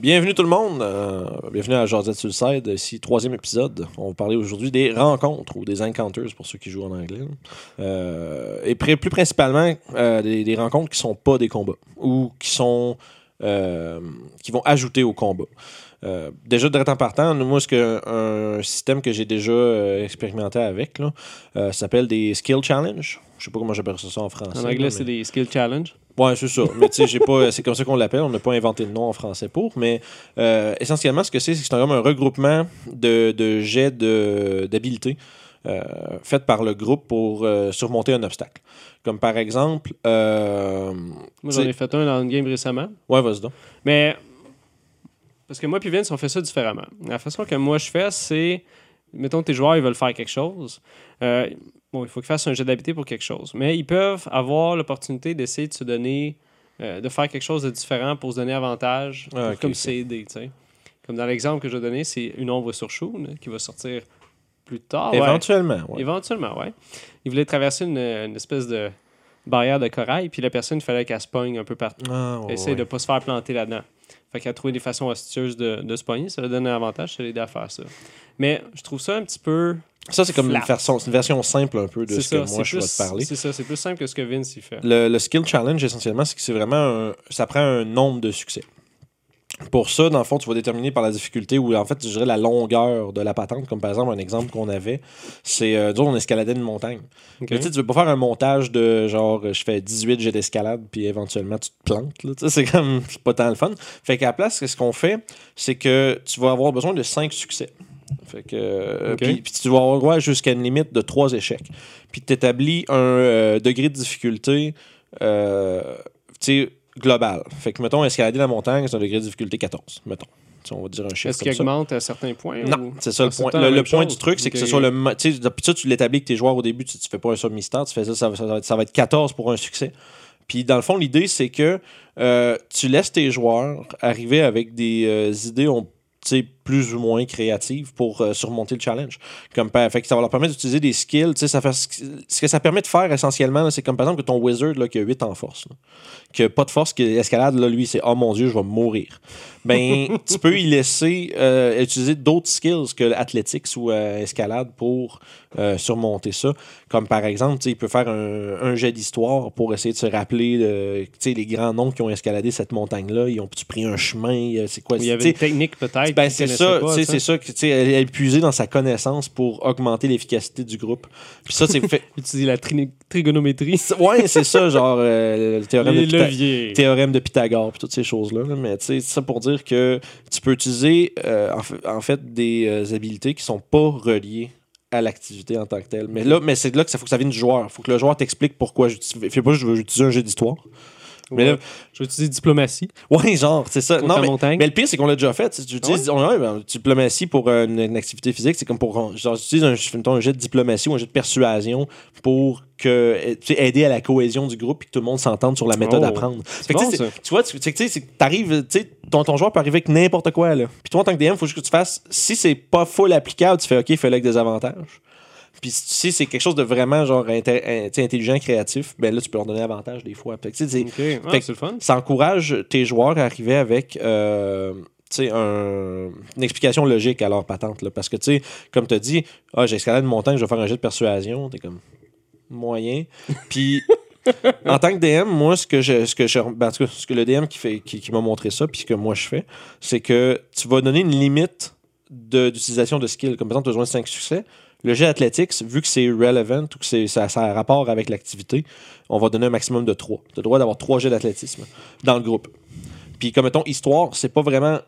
Bienvenue tout le monde. Euh, bienvenue à Josette Suicide. Ici, troisième épisode. On va parler aujourd'hui des rencontres ou des encounters pour ceux qui jouent en anglais. Euh, et plus principalement euh, des, rencontres qui sont pas des combats ou qui sont qui vont ajouter au combat. déjà de temps partant, moi, ce que un système que j'ai déjà expérimenté avec là, s'appelle des skill challenge. Je sais pas comment j'appelle ça en français. En anglais, c'est des skill challenge. Ouais, c'est ça. Mais tu sais, pas. C'est comme ça qu'on l'appelle. On n'a pas inventé le nom en français pour. Mais euh, essentiellement, ce que c'est, c'est que c'est un regroupement de, de jets d'habilité euh, fait par le groupe pour euh, surmonter un obstacle. Comme par exemple. Moi, j'en ai fait un dans une game récemment. Ouais, vas-y donc. Mais. Parce que moi et Vince, on fait ça différemment. La façon que moi je fais, c'est. Mettons, tes joueurs, ils veulent faire quelque chose bon, il faut qu'ils fassent un jet d'habité pour quelque chose. Mais ils peuvent avoir l'opportunité d'essayer de se donner, euh, de faire quelque chose de différent pour se donner avantage, ah, comme tu sais. Comme dans l'exemple que je vais donner, c'est une ombre sur chou qui va sortir plus tard. Éventuellement, ouais. Éventuellement, ouais. Il voulait traverser une, espèce de barrière de corail, puis la personne, il fallait qu'elle se pogne un peu partout. Ah, Essayer de ne pas se faire planter là-dedans. Fait qu'elle a trouvé des façons astucieuses de, de se pogner. Ça lui donne un avantage, ça l'aide à faire ça. Mais je trouve ça un petit peu ça, c'est comme une version, une version, simple un peu de ce que moi je vais te parler. C'est ça, c'est plus simple que ce que Vince y fait. Le, skill challenge, essentiellement, c'est que c'est vraiment un, ça prend un nombre de succès. Pour ça, dans le fond, tu vas déterminer par la difficulté ou en fait, je dirais la longueur de la patente. Comme par exemple, un exemple qu'on avait, c'est euh, on escaladait une montagne. Okay. tu veux pas faire un montage de genre, je fais 18 jets d'escalade, puis éventuellement tu te plantes. C'est comme pas tant le fun. Fait qu'à la place, ce qu'on fait, c'est que tu vas avoir besoin de 5 succès. Fait que, euh, puis, tu vas avoir droit jusqu'à une limite de trois échecs. Puis tu établis un euh, degré de difficulté euh, global. Fait que, mettons, escalader la montagne, c'est un degré de difficulté 14, mettons. on va dire un chiffre. Est-ce qu'il augmente à certains points Non, c'est ça le ah, point. Le, point du truc, c'est que ce soit le. Tu sais, ça, tu l'établis avec tes joueurs au début, tu, ne fais pas un sub-mystère, tu fais ça, ça, va être, ça va être 14 pour un succès. Puis dans le fond, l'idée, c'est que tu laisses tes joueurs arriver avec des idées on, plus ou moins créatives pour euh, surmonter le challenge. Comme, fait que ça va leur permettre d'utiliser des skills. Ça fait, ce que ça permet de faire essentiellement, c'est comme par exemple que ton wizard là, qui a 8 en force, qui n'a pas de force, qui escalade, là, lui, c'est Oh mon Dieu, je vais mourir. Ben, tu peux y laisser euh, utiliser d'autres skills que l'athletics ou euh, escalade pour surmonter ça. Comme par exemple, il peut faire un, jet d'histoire pour essayer de se rappeler de, les grands noms qui ont escaladé cette montagne-là. Ils ont-tu pris un chemin? C'est quoi? Il y avait une technique peut-être. Ben, c'est ça, c'est ça, elle est puisée dans sa connaissance pour augmenter l'efficacité du groupe. Puis ça, c'est fait. Utiliser la trigonométrie. ouais, c'est ça, genre euh, le théorème, de théorème de Pythagore, puis toutes ces choses-là. Mais tu sais, ça pour dire que tu peux utiliser euh, en, fait, des euh, habilités qui sont pas reliées à l'activité en tant que telle. Mais là, mais c'est là que ça faut que ça vienne du joueur. Il faut que le joueur t'explique pourquoi. Fais pas, je veux utiliser un jeu d'histoire. Mais là, je vais utiliser diplomatie. Oui, genre, c'est ça. Non, mais, mais, le pire, c'est qu'on l'a déjà fait. Tu utilises ben, diplomatie pour une, activité physique, c'est comme pour. Genre, tu utilises un, un jet de diplomatie ou un jet de persuasion pour que, aider à la cohésion du groupe et que tout le monde s'entende sur la méthode à oh, prendre. tu vois, tu sais, t'arrives, ton, ton joueur peut arriver avec n'importe quoi, là. Puis toi, en tant que DM, il faut juste que tu fasses. Si c'est pas full applicable, tu fais OK, fais-le avec des avantages. Puis si c'est quelque chose de vraiment genre intelligent, créatif, ben là, tu peux leur donner avantage des fois. Fait le fun. Ça encourage tes joueurs à arriver avec euh, un, une explication logique à leur patente. Là, parce que, tu sais, comme tu as dit, ah, j'ai escaladé une montagne, je vais faire un jet de persuasion. T'es comme moyen. Puis. en tant que DM, moi, ce que je, ce que je, ben, ce que le DM qui fait, qui, qui m'a montré ça, puis ce que moi je fais, c'est que tu vas donner une limite d'utilisation de, skills. Comme par exemple, tu as besoin de 5 succès. Le jet athletics, vu que c'est relevant ou que ça, a rapport avec l'activité, on va donner un maximum de 3. Tu as le droit d'avoir 3 jets d'athlétisme dans le groupe. Puis, comme mettons, histoire, c'est pas vraiment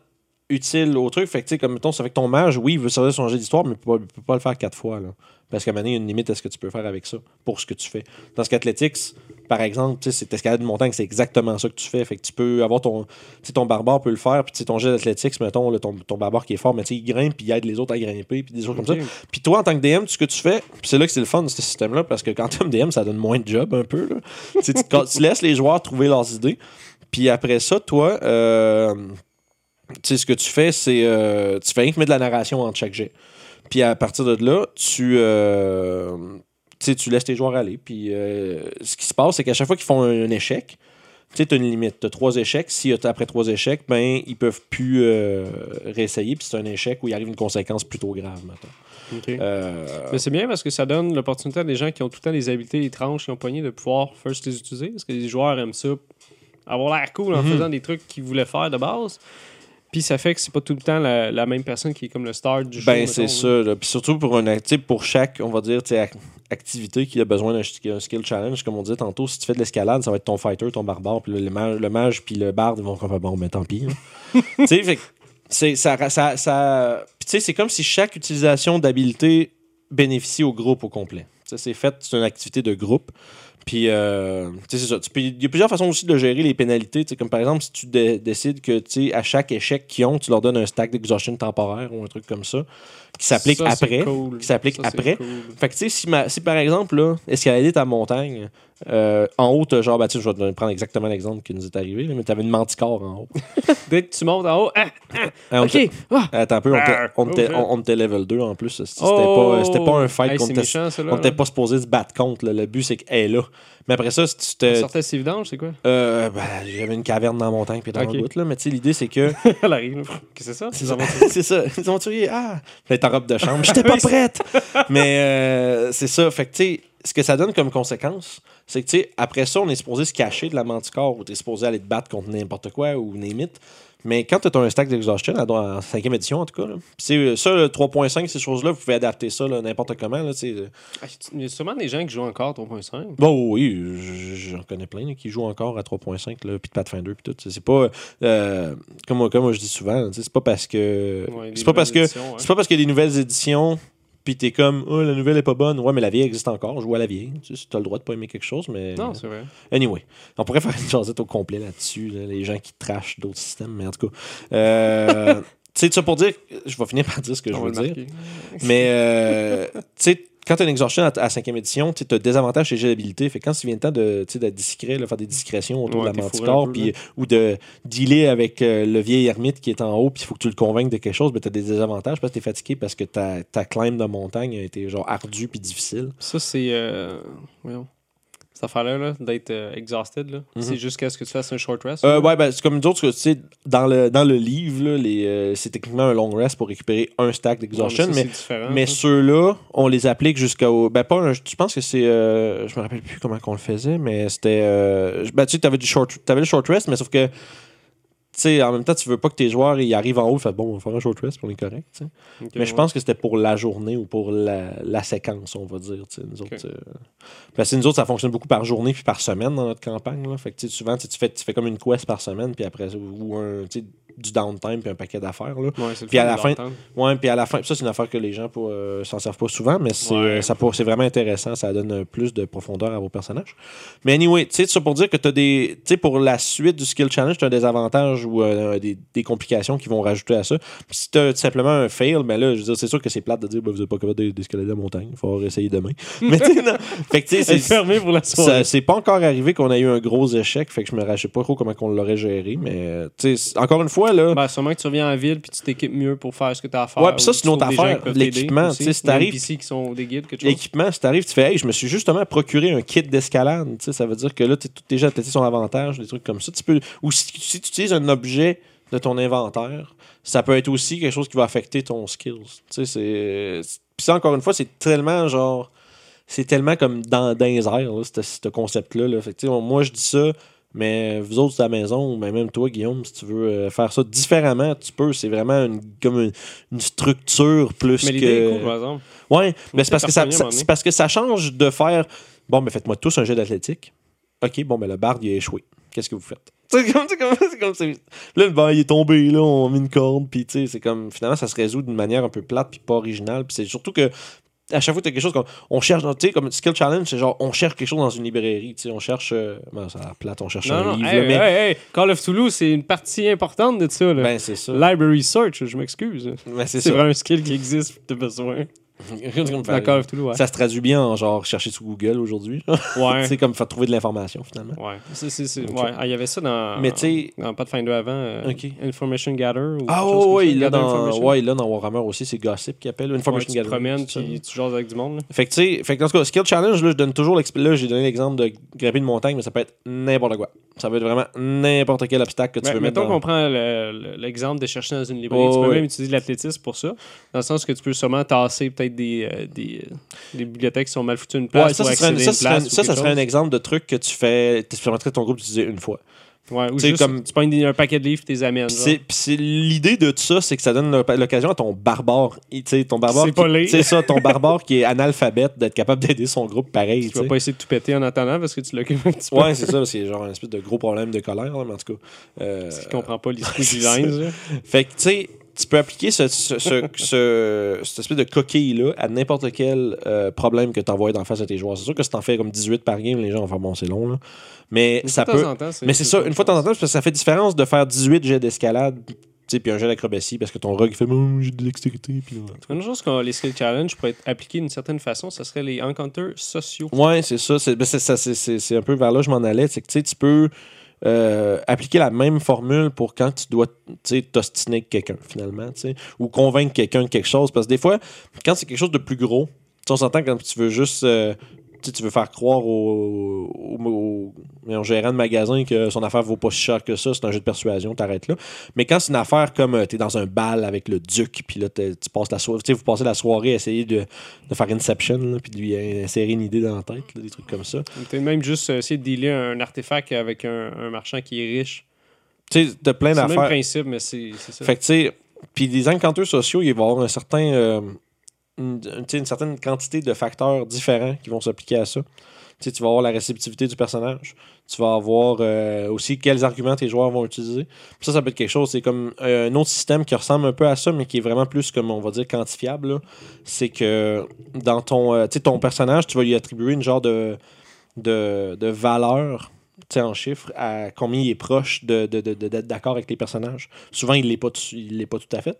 utile au truc. Fait que, comme mettons, ça fait que ton mage, oui, il veut servir son jet d'histoire, mais il peut, peut pas le faire 4 fois. Là. Parce qu'à un moment il y a une limite à ce que tu peux faire avec ça pour ce que tu fais. Dans ce qu'Athletics, par exemple, c'est escalade de montagne, c'est exactement ça que tu fais. Fait que tu peux avoir ton. ton barbare peut le faire, puis ton jet d'athlétique, mettons, ton, ton barbare qui est fort, mais il grimpe, puis il aide les autres à grimper, puis des choses comme ça. Puis toi, en tant que DM, ce que tu fais, c'est là que c'est le fun de ce système-là, parce que quand tu es DM, ça donne moins de job un peu. Là. tu, tu, laisses les joueurs trouver leurs idées, puis après ça, toi, euh, ce que tu fais, c'est. Euh, tu fais rien que mettre de la narration entre chaque jet. Puis à partir de là, tu, euh, tu laisses tes joueurs aller. Puis euh, ce qui se passe, c'est qu'à chaque fois qu'ils font un, échec, tu as une limite. Tu as trois échecs. Si après trois échecs, ben, ils peuvent plus euh, réessayer. Puis c'est un échec où il arrive une conséquence plutôt grave, maintenant. Mais c'est bien parce que ça donne l'opportunité à des gens qui ont tout le temps des habiletés étranges qui ont pogné de pouvoir first les utiliser. Parce que les joueurs aiment ça, avoir l'air cool en Mhm. faisant des trucs qu'ils voulaient faire de base. Puis ça fait que c'est pas tout le temps la, la même personne qui est comme le star du jeu. Ben, c'est ça. là. Puis surtout pour un pour chaque, on va dire, activité qui a besoin d'un skill challenge, comme on disait tantôt, si tu fais de l'escalade, ça va être ton fighter, ton barbare, puis le, le mage, le mage puis le barde, ils vont comme bon, mais tant pis. hein. tu sais, fait c'est ça, ça, ça- tu sais, c'est comme si chaque utilisation d'habilité bénéficie au groupe au complet. C'est fait, c'est une activité de groupe. Puis, euh, c'est ça. Il y a plusieurs façons aussi de gérer les pénalités. Comme par exemple, si tu dé- décides que, à chaque échec qu'ils ont, tu leur donnes un stack d'exhaustion temporaire ou un truc comme ça, qui s'applique après. cool. qui s'applique après. cool. Fait que, tu sais, si, si par exemple, là, escalader ta montagne, euh, en haut, genre, bah, je vais te prendre exactement l'exemple qui nous est arrivé, mais t'avais une manticore en haut. Dès que tu montes en haut, ah, on ok. Ah. Attends un peu, on était- Ah, on oh, level 2 en plus. C'était Oh! pas, pas un fight Hey, qu'on était, on était pas supposé se battre contre. là. Le but, c'est qu'elle est là. Mais après ça, si tu te. sortait ses vidanges, c'est quoi? Euh, ben, j'avais une caverne dans la montagne puis dans Ok. le bout, là. Mais tu sais, l'idée, c'est que. Elle arrive. Qu'est-ce que c'est ça? C'est ça. c'est ça. Les aventuriers, ah! Là, t'es en robe de chambre. J'étais pas prête! Mais euh, c'est ça. Fait que, tu sais, ce que ça donne comme conséquence, c'est que, tu sais, après ça, on est supposé se cacher de la manticore ou t'es supposé aller te battre contre n'importe quoi ou name it. Mais quand t'as un stack d'exhaustion, à- en cinquième édition en tout cas, c'est euh, ça, le 3.5, ces choses-là, vous pouvez adapter ça n'importe comment. Là, tu sais. Ah, Il y a sûrement des gens qui jouent encore 3.5. Bon, oui, j'en connais plein là, qui jouent encore à 3.5, là, puis de Pathfinder, puis tout. C'est pas, euh, comme, moi- comme je dis souvent, tu c'est pas parce que... Ouais, les c'est pas parce que ouais. pas parce a des nouvelles éditions, puis t'es comme, oh, la nouvelle est pas bonne. Ouais, mais la vieille existe encore. Je à la vieille. Tu sais, t'as le droit de pas aimer quelque chose, mais. Non, c'est vrai. Anyway, on pourrait faire une jasette au complet là-dessus, là, les gens qui trashent d'autres systèmes, mais en tout cas. Euh, tu sais, ça pour dire, je vais finir par dire ce que je veux dire. marquer. Mais, euh, tu sais, quand tu as une exhaustion à, à 5e édition, tu as des avantages chez l'habilité. Fait que quand il vient le temps de, d'être discret, là, faire des discrétions autour Ouais, de la manticore, puis, ou de dealer avec euh, le vieil ermite qui est en haut, puis il faut que tu le convainques de quelque chose, mais tu as des désavantages parce que tu es fatigué parce que ta, ta climb de montagne a été genre ardue puis difficile. Ça, c'est. Euh... Cette affaire-là, là, d'être euh, exhausted, là. Mhm. c'est jusqu'à ce que tu fasses un short rest? Euh, ouais, ben, c'est comme nous autres, tu sais, dans le, dans le livre, là, les, euh, c'est techniquement un long rest pour récupérer un stack d'exhaustion, mais, mais ceux-là, on les applique jusqu'au. Ben, pas un. Je pense que c'est. euh, je me rappelle plus comment qu'on le faisait, mais c'était. Ben, tu sais, t'avais, du short, t'avais le short rest, mais sauf que. Sais, en même temps, tu veux pas que tes joueurs ils arrivent en haut, fait bon, on va faire un short rest, puis on est correct. Mais je pense que c'était pour la journée ou pour la, la séquence, on va dire. Nous, autres, euh, parce que nous autres, ça fonctionne beaucoup par journée puis par semaine dans notre campagne. Là. Fait que souvent, tu fais, tu fais comme une quest par semaine, puis après ou un, du downtime puis un paquet d'affaires. Là. Ouais, Puis à la fin-. Ouais, puis à la fin, ça, c'est une affaire que les gens pour, euh, s'en servent pas souvent, mais c'est, Ouais. euh, ça pour- c'est vraiment intéressant. Ça donne plus de profondeur à vos personnages. Mais anyway, tu sais, ça pour dire que tu as des. Tu sais, pour la suite du skill challenge, tu as des avantages ou euh, des, des complications qui vont rajouter à ça. Puis si tu as simplement un fail, ben là, je veux dire, c'est sûr que c'est plate de dire, ben, vous n'êtes pas capable d'es- d'escalader la montagne. Il faut essayer demain. Mais tu sais, non. Fait que tu sais, C'est fermé pour la soirée. c'est pas encore arrivé qu'on a eu un gros échec, fait que je me rachète pas trop comment on l'aurait géré, mais euh, tu sais, encore une fois, là, Ben, sûrement que tu reviens en ville puis tu t'équipes mieux pour faire ce que tu as à faire. Ouais, puis ça, c'est tu une autre affaire. L'équipement, tu sais, si t'arrives- qui sont des guides, quelque chose. L'équipement, si t'arrives, tu fais Hey, je me suis justement procuré un kit d'escalade. Tu sais, Ça veut dire que là, tous tes jets athlétiques sont avantages, des trucs comme ça. Tu peux, ou si, si tu utilises un objet de ton inventaire, ça peut être aussi quelque chose qui va affecter ton skills. Tu sais, c'est. Puis ça, encore une fois, c'est tellement genre. C'est tellement comme dans, dans les airs, là, ce ce concept-là. Là. Fait que, moi, je dis ça, mais vous autres à la maison, mais même toi, Guillaume, si tu veux euh, faire ça différemment, tu peux. C'est vraiment une, comme une, une structure plus Mais que. cool, par exemple. Ouais, mais c'est parce, que ça, c'est parce que ça change de faire. Bon, mais faites-moi tous un jet d'athlétique. OK, bon, mais le barde, il a échoué. Qu'est-ce que vous faites? C'est comme, c'est comme, c'est comme, Là, le bar, il est tombé, là, on a mis une corde, puis tu sais, c'est comme, finalement, ça se résout d'une manière un peu plate, puis pas originale, puis c'est surtout que, à chaque fois que tu as quelque chose qu'on on cherche, tu sais, comme Skill Challenge, c'est genre, on cherche quelque chose dans une librairie, tu sais, on cherche, euh, ben, ça a l'air plate, on cherche Non, un non, livre, hey, là, mais, hey, hey, Call of Toulouse, c'est une partie importante de ça. Là. ben, c'est ça. Library Search, je m'excuse. Ben, c'est vraiment un skill qui existe, t'as besoin. Dans Call of Cthulhu, ouais. Ça se traduit bien en genre chercher sur Google aujourd'hui. Ouais. c'est comme faire trouver de l'information finalement. Ouais. C'est- c'est- c'est- Ok. ouais. Ah, il y avait ça dans, Mais tu sais- dans Pathfinder avant. euh, Ok. Information Gather. Ou Ah ouais, ça, il l'a Gather dans, Information. ouais, l'a dans Warhammer aussi, c'est Gossip qui appelle Ouais, Information tu te Gathering, promènes, puis tu jases avec du monde. là. Fait que tu sais, fait que dans ce cas, skill challenge, là, je donne toujours là, j'ai donné l'exemple de grimper une montagne, mais ça peut être n'importe quoi. Ça peut être vraiment n'importe quel obstacle que tu veux mettre mettons dans... qu'on prend le- le- l'exemple de chercher dans une librairie. Oh, tu peux ouais. même utiliser l'athlétisme pour ça. Dans le sens que tu peux sûrement tasser peut-être des, euh, des, euh, des bibliothèques qui sont mal foutues une place Ouais, ça, ça serait, ça, une place. ça, serait un exemple de truc que tu fais, tu permettrais à ton groupe d'utiliser une fois. Ouais, ou juste, comme- tu des- un paquet de livres, tu les amènes. L'idée de tout ça, c'est que ça donne l'oc- l'occasion à ton barbare, tu sais, ton barbare, C'est ça, ton barbare qui est analphabète, d'être capable d'aider son groupe pareil. Tu vas pas essayer de tout péter en attendant parce que tu l'occupes un petit peu. Ouais, c'est ça, parce qu'il y a genre un espèce de gros problème de colère, là, mais en tout cas. euh, Parce qu'il comprend pas l'esprit du là. Fait que, tu sais, tu peux appliquer ce, ce- ce- ce- cette espèce de coquille-là à n'importe quel euh, problème que tu envoies en face à tes joueurs. C'est sûr que si t'en fais comme 18 par game, les gens vont faire bon, c'est long, là. Mais Une ça peut. temps en Mais c'est ça, une fois de temps en temps, parce que ça fait différence de faire 18 jets d'escalade, tu sais, puis un jet d'acrobatie, parce que ton rogue fait, oh, j'ai de l'extérité, puis. Une chose que les skill challenge pourraient être appliqués d'une certaine façon, ce serait les encounters sociaux. Ouais, c'est ça. C'est ben, un peu vers là que je m'en allais. C'est que tu sais, tu peux euh, appliquer la même formule pour quand tu dois t'ostiner quelqu'un, finalement, ou convaincre quelqu'un de quelque chose. Parce que des fois, quand c'est quelque chose de plus gros, on s'entend quand tu veux juste. euh, tu veux faire croire au, au- au- au gérant de magasin que son affaire vaut pas si cher que ça, c'est un jeu de persuasion, t'arrêtes là. Mais quand c'est une affaire comme tu t'es dans un bal avec le duc, puis là, tu passes la soirée, tu sais, vous passez la soirée à essayer de, de faire Inception, puis de lui insérer une idée dans la tête, là, des trucs comme ça. Peut-être même juste euh, essayer de dealer un artefact avec un, un marchand qui est riche. Tu sais, t'as plein C'est le même d'affaires. principe, mais c'est c'est ça. Fait que, tu sais, puis les encanteurs sociaux, il va y avoir un certain, euh, une, une certaine quantité de facteurs différents qui vont s'appliquer à ça. Tu vas avoir la réceptivité du personnage. Tu vas avoir euh, aussi quels arguments tes joueurs vont utiliser. Ça, ça peut être quelque chose. C'est comme euh, un autre système qui ressemble un peu à ça, mais qui est vraiment plus, comme on va dire, quantifiable. C'est que dans ton, euh, ton personnage, tu vas lui attribuer une genre de, de, de valeur en chiffres à combien il est proche de, de- de- d'accord avec les personnages. Souvent, il ne l'est pas, pas tout à fait.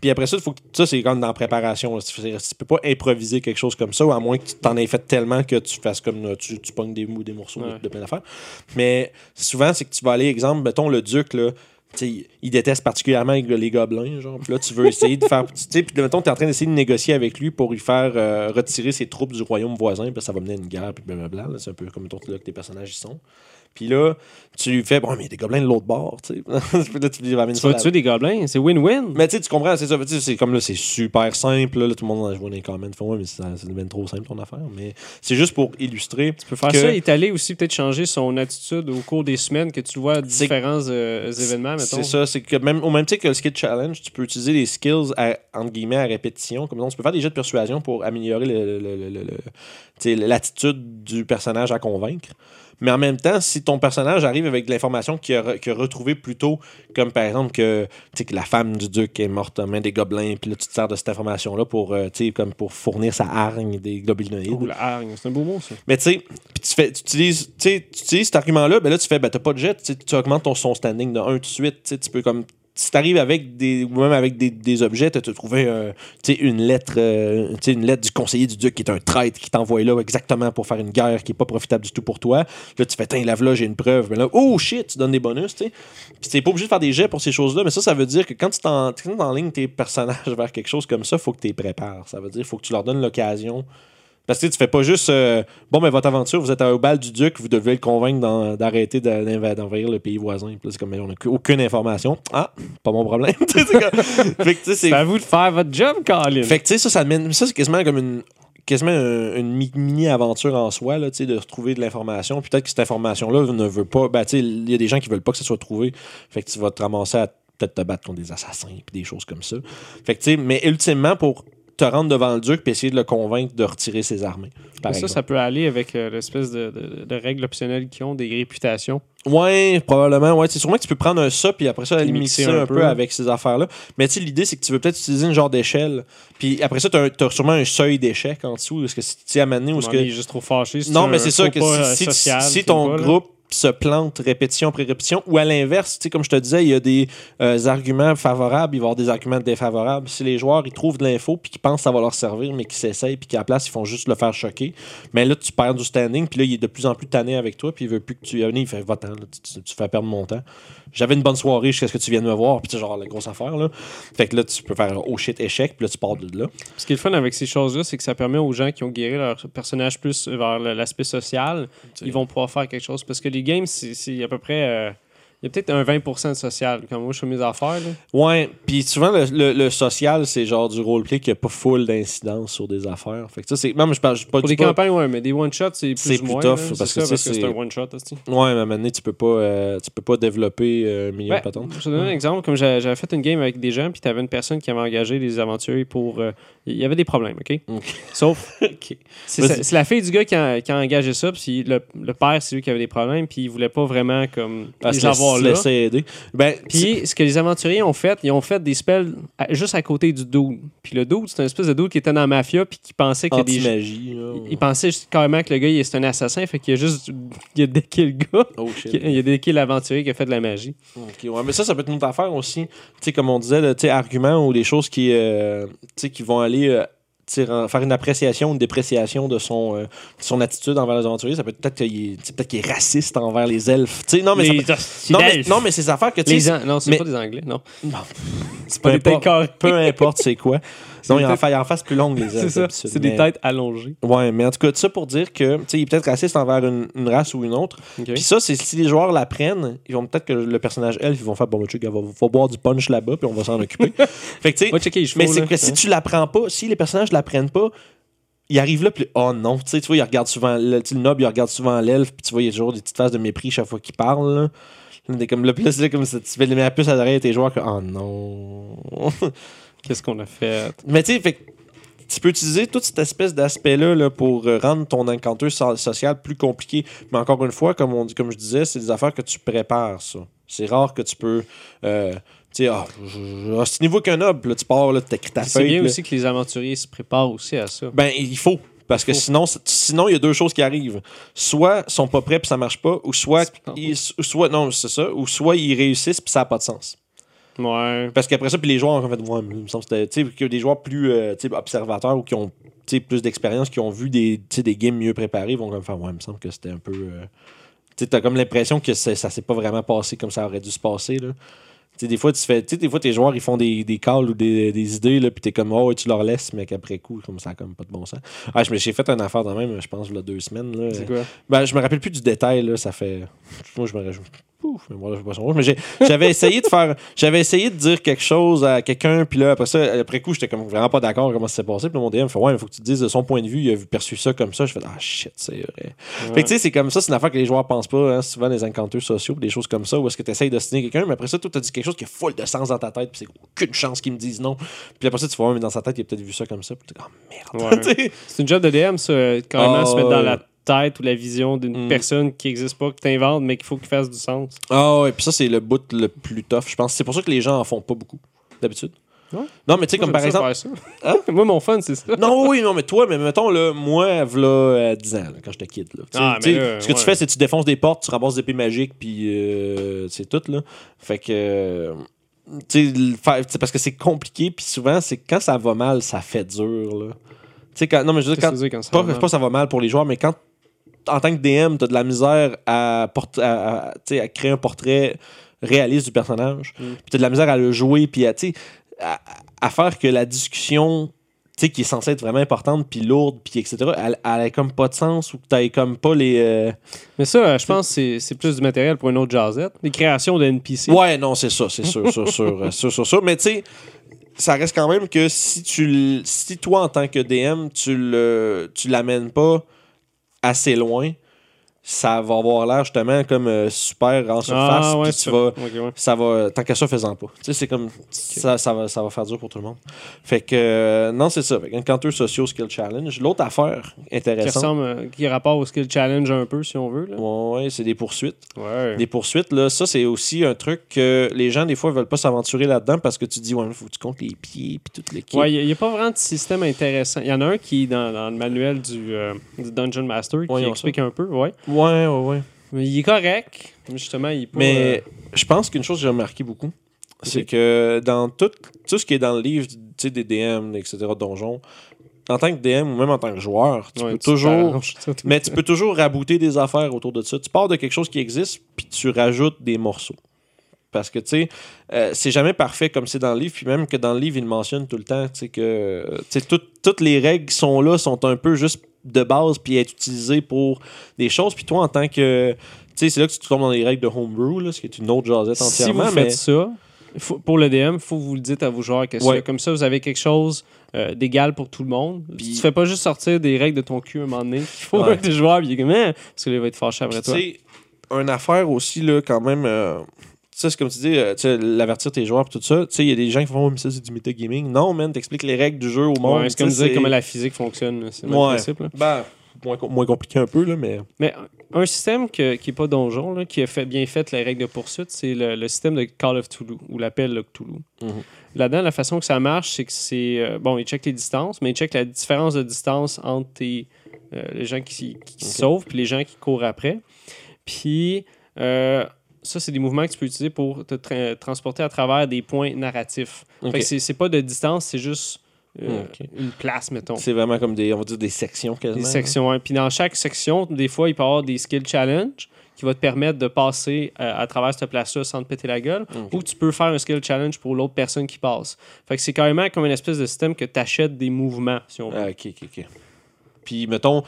Puis après ça, faut que, ça c'est comme dans la préparation. Tu ne peux pas improviser quelque chose comme ça, à moins que tu t'en aies fait tellement que tu fasses comme euh, tu, tu pognes des, des morceaux de- Ouais. de, plein d'affaires. Mais souvent, c'est que tu vas aller, exemple, mettons le duc, là, il déteste particulièrement les, gobelins, genre. Puis là, tu veux essayer de faire. Tu puis mettons, tu es en train d'essayer de négocier avec lui pour lui faire euh, retirer ses troupes du royaume voisin, puis ça va mener à une guerre, puis blablabla. C'est un peu comme mettons, là que tes personnages y sont. Puis là, tu lui fais, bon, mais il y a des gobelins de l'autre bord, tu sais. Là, tu Tu vas là- tuer des gobelins, c'est win-win. mais tu sais, tu comprends, c'est ça. Tu C'est comme là, c'est super simple. Là, tout le monde, je vois dans les comments, fait, ouais, mais ça, ça devient trop simple ton affaire. Mais c'est juste pour illustrer. Tu peux faire que- ça, étaler aussi, peut-être changer son attitude au cours des semaines que tu vois C'est- différents euh, événements, mettons. C'est ça, c'est que même au même titre que le skill challenge, tu peux utiliser les skills à, entre guillemets à répétition. Comme ça, tu peux faire des jets de persuasion pour améliorer le- le- tu l'attitude du personnage à convaincre. Mais en même temps, si ton personnage arrive avec de l'information qu'il a, a retrouvé plus tôt, comme par exemple que, que la femme du duc est morte en main des gobelins, puis là tu te sers de cette information-là pour, euh, comme pour fournir sa hargne des gobelinoïdes. Oh, la hargne, c'est un beau mot, ça. Mais tu sais, tu fais, tu utilises, tu utilises cet argument-là, ben là, tu fais, ben t'as pas de jet, tu augmentes ton son standing de 1 tout de suite, tu sais, tu peux comme, si t'arrives avec des, ou même avec des, des objets, t'as trouvé, une lettre, euh, une lettre du conseiller du duc qui est un traître qui t'envoie là exactement pour faire une guerre qui est pas profitable du tout pour toi. Là, tu fais, tiens, lave là, j'ai une preuve. Mais là, oh shit, tu donnes des bonus, tu sais. Pas obligé de faire des jets pour ces choses-là, mais ça, ça veut dire que quand tu t'enlignes tes personnages vers quelque chose comme ça, faut que tu les prépares. Ça veut dire, faut que tu leur donnes l'occasion parce que tu fais pas juste euh, bon, mais votre aventure, vous êtes au bal du duc, vous devez le convaincre d'arrêter d'envahir le pays voisin. Puis c'est comme, mais on n'a aucune information. Ah, pas mon problème. C'est comme- fait que tu sais, c'est- C'est à vous de faire votre job, Colin. fait que tu sais, ça, ça mène. Ça, c'est quasiment comme une quasiment un- une mi- mini-aventure en soi, là, tu sais, de retrouver de l'information. Puis Peut-être que cette information-là ne veut pas. Ben, il y a des gens qui veulent pas que ça soit trouvé. Fait que tu vas te ramasser à peut-être te battre contre des assassins puis des choses comme ça. Fait que, tu sais, mais ultimement, pour te rendre devant le duc puis essayer de le convaincre de retirer ses armées. Par ça, exemple. ça peut aller avec euh, l'espèce de, de, de règles optionnelles qu'ils ont, des réputations. Ouais, probablement. Ouais, c'est sûrement que tu peux prendre un ça puis après ça, aller mixer mixer un, un peu, peu. avec ces affaires-là. Mais tu l'idée, c'est que tu veux peut-être utiliser une genre d'échelle. Puis après ça, tu as, sûrement un seuil d'échec en dessous. Parce que si tu un moment donné où Où est-ce est que. juste trop fâché. si Non, mais c'est ça que si, euh, si- ton pas, groupe se plante répétition après répétition, ou à l'inverse, comme je te disais, il y a des euh, arguments favorables, il va y avoir des arguments défavorables. Si les joueurs ils trouvent de l'info puis qu'ils pensent que ça va leur servir, mais qu'ils s'essayent puis qu'à la place ils font juste le faire choquer, mais là tu perds du standing, puis là il est de plus en plus tanné avec toi, puis il veut plus que tu il fait va-t'en, tu fais perdre mon temps. J'avais une bonne soirée jusqu'à ce que tu viennes me voir, puis tu sais, genre la grosse affaire là. Fait que là tu peux faire oh shit échec, puis là tu pars de là. Ce qui est le fun avec ces choses-là, c'est que ça permet aux gens qui ont guéri leur personnage plus vers l'aspect social, ils vont pouvoir faire quelque chose. Parce que les games, c'est c'est à peu près. euh, il y a peut-être un 20% de social. Comme moi, je fais mes affaires. Là. Ouais, puis souvent le, le- le social, c'est genre du roleplay qui a pas full d'incidence sur des affaires. Fait que ça, c'est. Mais je parle je Pour des pas- campagnes, ouais, mais des one-shots, c'est plus C'est plus moins. tough, là. parce que, ça, tu sais, c'est un one-shot. aussi. Ouais, mais à un moment donné, tu peux pas, euh, tu peux pas développer euh, un million Ben, de patentes. Je te donne un exemple. Comme j'a- j'avais fait une game avec des gens, puis tu avais une personne qui avait engagé des aventuriers pour. euh, Il y avait des problèmes, OK? Sauf, Ok. c'est c'est la fille du gars qui a, qui a engagé ça, puis le, le père, c'est lui qui avait des problèmes, puis il voulait pas vraiment comme Ah, les avoir là. aider. Ben, c'est- Puis ce que les aventuriers ont fait, ils ont fait des spells à- juste à côté du dude. Puis le dude, c'est un espèce de dude qui était dans la mafia, puis qui pensait que des anti-magie. là. il, il pensait juste carrément que le gars, il est un assassin, fait qu'il a juste il a decké le gars. Oh shit. Il a decké l'aventurier qui a fait de la magie. Ok, ouais, mais ça, ça peut être une autre affaire aussi. Tu sais, comme on disait, tu sais, arguments ou des choses qui, euh, qui vont aller euh, faire une appréciation, une dépréciation de son, euh, de son attitude envers les aventuriers. Ça peut être peut-être qu'il est, peut-être qu'il est raciste envers les elfes. Non, mais, ça les peut- hosties non, mais, non, mais affaires que tu Non, c'est mais- pas des Anglais, non. Non. C'est Peu pas têtes importe. Peu importe c'est quoi. Non, il en, fait, il en face plus longue, les elfes. C'est ça. C'est des mais- têtes allongées. Ouais, mais en tout cas, ça pour dire que, tu sais, il est peut-être raciste envers une, une race ou une autre. Ok. Puis ça, c'est si les joueurs l'apprennent, ils vont peut-être que le personnage elfe, ils vont faire bon, gars, va, va boire du punch là-bas, puis on va s'en occuper. fait que, tu sais, mais c'est que si tu l'apprends pas, si les personnages l'apprennent pas, ils arrivent là, puis oh non, tu sais, tu vois, ils regardent souvent, le, tu le noble, il regarde souvent l'elfe, puis tu vois, il y a toujours des petites phases de mépris chaque fois qu'il parle, là. Comme le plus, là, comme ça, tu fais les la puce à l'oreille à tes joueurs que, oh non. Qu'est-ce qu'on a fait? Mais tu sais, tu peux utiliser toute cette espèce d'aspect-là là, pour euh, rendre ton encounter so- social plus compliqué. Mais encore une fois, comme, on comme je disais, c'est des affaires que tu prépares, ça. C'est rare que tu peux. euh, tu sais, ah, à ce niveau qu'un noble, tu pars, là, tu t'écris ta C'est bien là. aussi que les aventuriers se préparent aussi à ça. Ben, il faut. Parce que sinon, sinon, il y a deux choses qui arrivent. Soit ils sont pas prêts puis ça marche pas, ou soit, ils, soit non, c'est ça, ou soit ils réussissent puis ça n'a pas de sens. Ouais. Parce qu'après ça, puis les joueurs ont fait, ouais, il me semble que c'était, des joueurs plus euh, observateurs ou qui ont plus d'expérience, qui ont vu des, des games mieux préparés, vont comme faire, ouais, il me semble que c'était un peu. euh, tu sais, t'as comme l'impression que ça s'est pas vraiment passé comme ça aurait dû se passer, là. Des fois, tu fais, tu sais, des fois, tes joueurs, ils font des, des calls ou des, des idées, là, puis t'es comme, oh, tu leur laisses, mais qu'après coup, comme ça, comme pas de bon sens. Ah, je me- j'ai fait une affaire de même, je pense, il y a deux semaines, là. C'est quoi? Ben, je me rappelle plus du détail, là, ça fait. Moi, je me rappelle. Pouf, mais moi, je sais pas son rouge, mais j'avais essayé de faire. J'avais essayé de dire quelque chose à quelqu'un, puis là, après ça, après coup, j'étais comme vraiment pas d'accord comment ça s'est passé. Puis mon DM me fait Ouais, il faut que tu te dises de son point de vue, il a perçu ça comme ça. Je fais Ah shit, c'est vrai. Fait que tu sais, c'est comme ça, c'est une affaire que les joueurs pensent pas, hein, souvent les encounters sociaux, des choses comme ça, où est-ce que tu essayes de signer quelqu'un, mais après ça, toi, tu as dit quelque chose qui est full de sens dans ta tête, puis c'est aucune chance qu'ils me disent non. Puis après ça, tu vois, mais dans sa tête, il a peut-être vu ça comme ça, puis t'es Ah merde. Ouais. C'est une job de DM, ça, euh, carrément Ah, se mettre dans la tête ou la vision d'une Mm. personne qui n'existe pas, que tu inventes, mais qu'il faut qu'il fasse du sens. Ah ouais, puis ça, c'est le bout le plus tough, je pense. C'est pour ça que les gens en font pas beaucoup, d'habitude. Ouais. Non, mais tu sais, comme par exemple. ça. Moi, mon fun, c'est ça. Non, oui, non, mais toi, mais mettons, là, moi, euh, 10 ans, là, quand j'étais kid. Là. Ah, mais là, ce que tu fais, c'est que tu défonces des portes, tu ramasses des épées magiques, puis euh, c'est tout, là. Fait que. euh, tu sais, parce que c'est compliqué, puis souvent, c'est quand ça va mal, ça fait dur, là. Tu sais, quand. Non, mais je veux dire, quand. ça Pas, pas ça va mal pour les joueurs, mais quand, en tant que DM, t'as de la misère à, à, créer un portrait réaliste du personnage, Mm. puis t'as de la misère à le jouer, puis à, à, faire que la discussion, qui est censée être vraiment importante, puis lourde, puis etc., elle, elle ait comme pas de sens, ou que t'aies comme pas les... euh, Mais ça, je pense que c'est- plus du matériel pour une autre jazzette. Les créations de NPC. Ouais, non, c'est ça, c'est sûr, sûr, sûr, euh, sûr, sûr, sûr. Mais tu sais, ça reste quand même que si tu si toi, en tant que DM, tu le tu l'amènes pas assez loin, ça va avoir l'air justement comme euh, super en surface. Ah, ouais, tu ça. vas, ouais. ça va, tant qu'à ça, faisant pas. Tu sais, c'est comme, ça, ça, va, ça va faire dur pour tout le monde. Fait que, euh, non, c'est ça. Fait Encounter Socio Skill Challenge. L'autre affaire Qui intéressante, ressemble, euh, qui rapporte au skill challenge un peu, si on veut. Là. ouais, c'est des poursuites. Ouais. Des poursuites, là, ça, c'est aussi un truc que les gens, des fois, veulent pas s'aventurer là-dedans parce que tu dis, ouais, faut que tu comptes les pieds puis toute l'équipe. Ouais, il n'y a, pas vraiment de système intéressant. Il y en a un qui est dans, dans le manuel du, du Dungeon Master qui explique un peu, ouais. Ouais, ouais. ouais. Mais il est correct. Justement, il est pas. Mais euh, je pense qu'une chose que j'ai remarqué beaucoup, c'est que dans tout, tout ce qui est dans le livre tu sais, des DM, etc., donjons, en tant que DM ou même en tant que joueur, tu ouais, peux tu toujours. Mais tu peux toujours rabouter des affaires autour de ça. Tu pars de quelque chose qui existe, puis tu rajoutes des morceaux. Parce que, tu sais, euh, c'est jamais parfait comme c'est dans le livre, puis même que dans le livre, il mentionne tout le temps, tu sais, que euh, tu sais, tout- toutes les règles qui sont là sont un peu juste de base, puis être utilisées pour des choses. Puis toi, en tant que. Tu sais, c'est là que tu tombes dans les règles de homebrew, là, ce qui est une autre jasette Si entièrement. vous mais... faites ça, faut- pour le DM, il faut que vous le dites à vos joueurs que Ouais. c'est comme ça, vous avez quelque chose euh, d'égal pour tout le monde. Puis- Tu fais pas juste sortir des règles de ton cul à un moment donné. Il faut Ouais. que tes joueurs, puis comme, Hein? parce que là, il va être fâché après Puis, toi. tu sais, une affaire aussi, là, quand même. euh, sais, c'est comme tu dis, euh, tu sais, l'avertir tes joueurs, tout ça. Tu sais, il y a des gens qui font, oh, mais ça, c'est du metagaming. Non, man, t'expliques les règles du jeu au monde. Ouais, c'est comme dire comment la physique fonctionne. C'est le même Ouais. principe. là. Ben, moins, moins compliqué un peu, là, mais. Mais un système que- qui n'est pas donjon, là, qui a fait, bien fait les règles de poursuite, c'est le, le système de Call of Toulouse, ou l'appel de Cthulhu. Mhm. Là-dedans, la façon que ça marche, c'est que c'est. euh, bon, il check les distances, mais il check la différence de distance entre tes, euh, les gens qui, qui sauvent puis les gens qui courent après. Puis, euh, ça, c'est des mouvements que tu peux utiliser pour te tra- transporter à travers des points narratifs. Ok. Fait que c'est- pas de distance, c'est juste euh, Ok. une place, mettons. C'est vraiment comme des, on va dire, des sections quasiment. Des sections. hein. Puis dans chaque section, des fois, il peut y avoir des skill challenge qui va te permettre de passer euh, à travers cette place-là sans te péter la gueule. Ou tu peux faire un skill challenge pour l'autre personne qui passe. Fait que c'est carrément comme une espèce de système que tu achètes des mouvements, si on veut. Ah, ok, ok, ok. Puis, mettons,